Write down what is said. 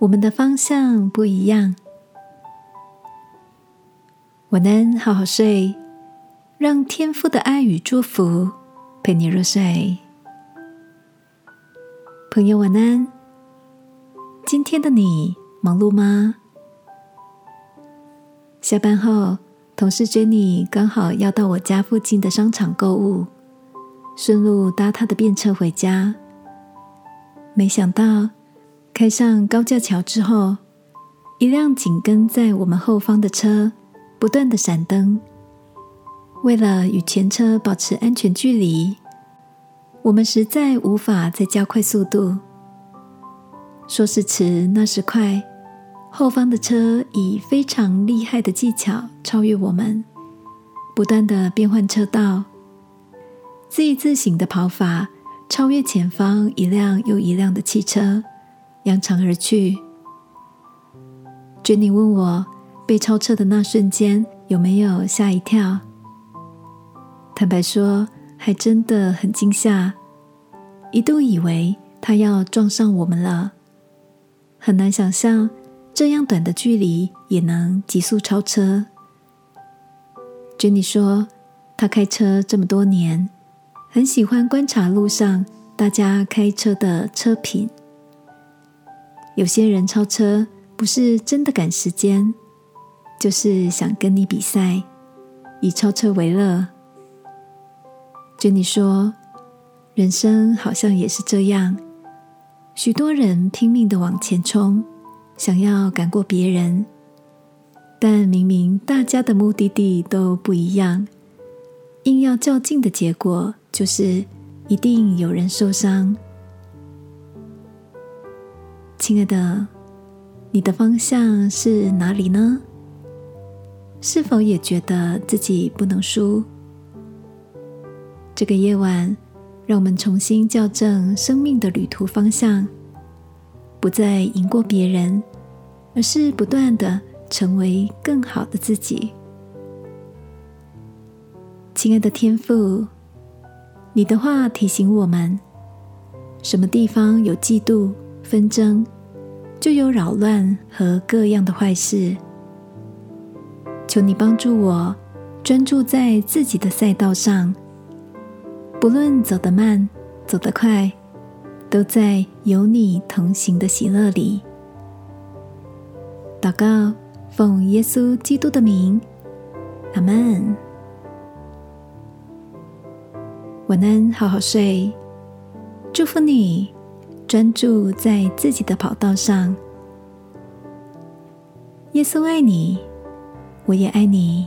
我们的方向不一样。晚安，好好睡，让天父的爱与祝福陪你入睡。朋友，晚安。今天的你忙碌吗？下班后，同事 Jenny 刚好要到我家附近的商场购物，顺路搭她的便车回家，没想到。开上高架桥之后，一辆紧跟在我们后方的车不断的闪灯。为了与前车保持安全距离，我们实在无法再加快速度。说时迟，那时快，后方的车以非常厉害的技巧超越我们，不断的变换车道，自自省的跑法超越前方一辆又一辆的汽车。扬长而去。珍妮问我被超车的那瞬间有没有吓一跳？坦白说，还真的很惊吓，一度以为他要撞上我们了。很难想象这样短的距离也能急速超车。珍妮说，他开车这么多年，很喜欢观察路上大家开车的车品。有些人超车不是真的赶时间，就是想跟你比赛，以超车为乐。珍妮说：“人生好像也是这样，许多人拼命的往前冲，想要赶过别人，但明明大家的目的地都不一样，硬要较劲的结果就是一定有人受伤。”亲爱的，你的方向是哪里呢？是否也觉得自己不能输？这个夜晚，让我们重新校正生命的旅途方向，不再赢过别人，而是不断的成为更好的自己。亲爱的天父，你的话提醒我们：什么地方有嫉妒？纷争就有扰乱和各样的坏事。求你帮助我专注在自己的赛道上，不论走得慢走得快，都在有你同行的喜乐里。祷告，奉耶稣基督的名，阿门。晚安，好好睡，祝福你。专注在自己的跑道上。耶稣爱你，我也爱你。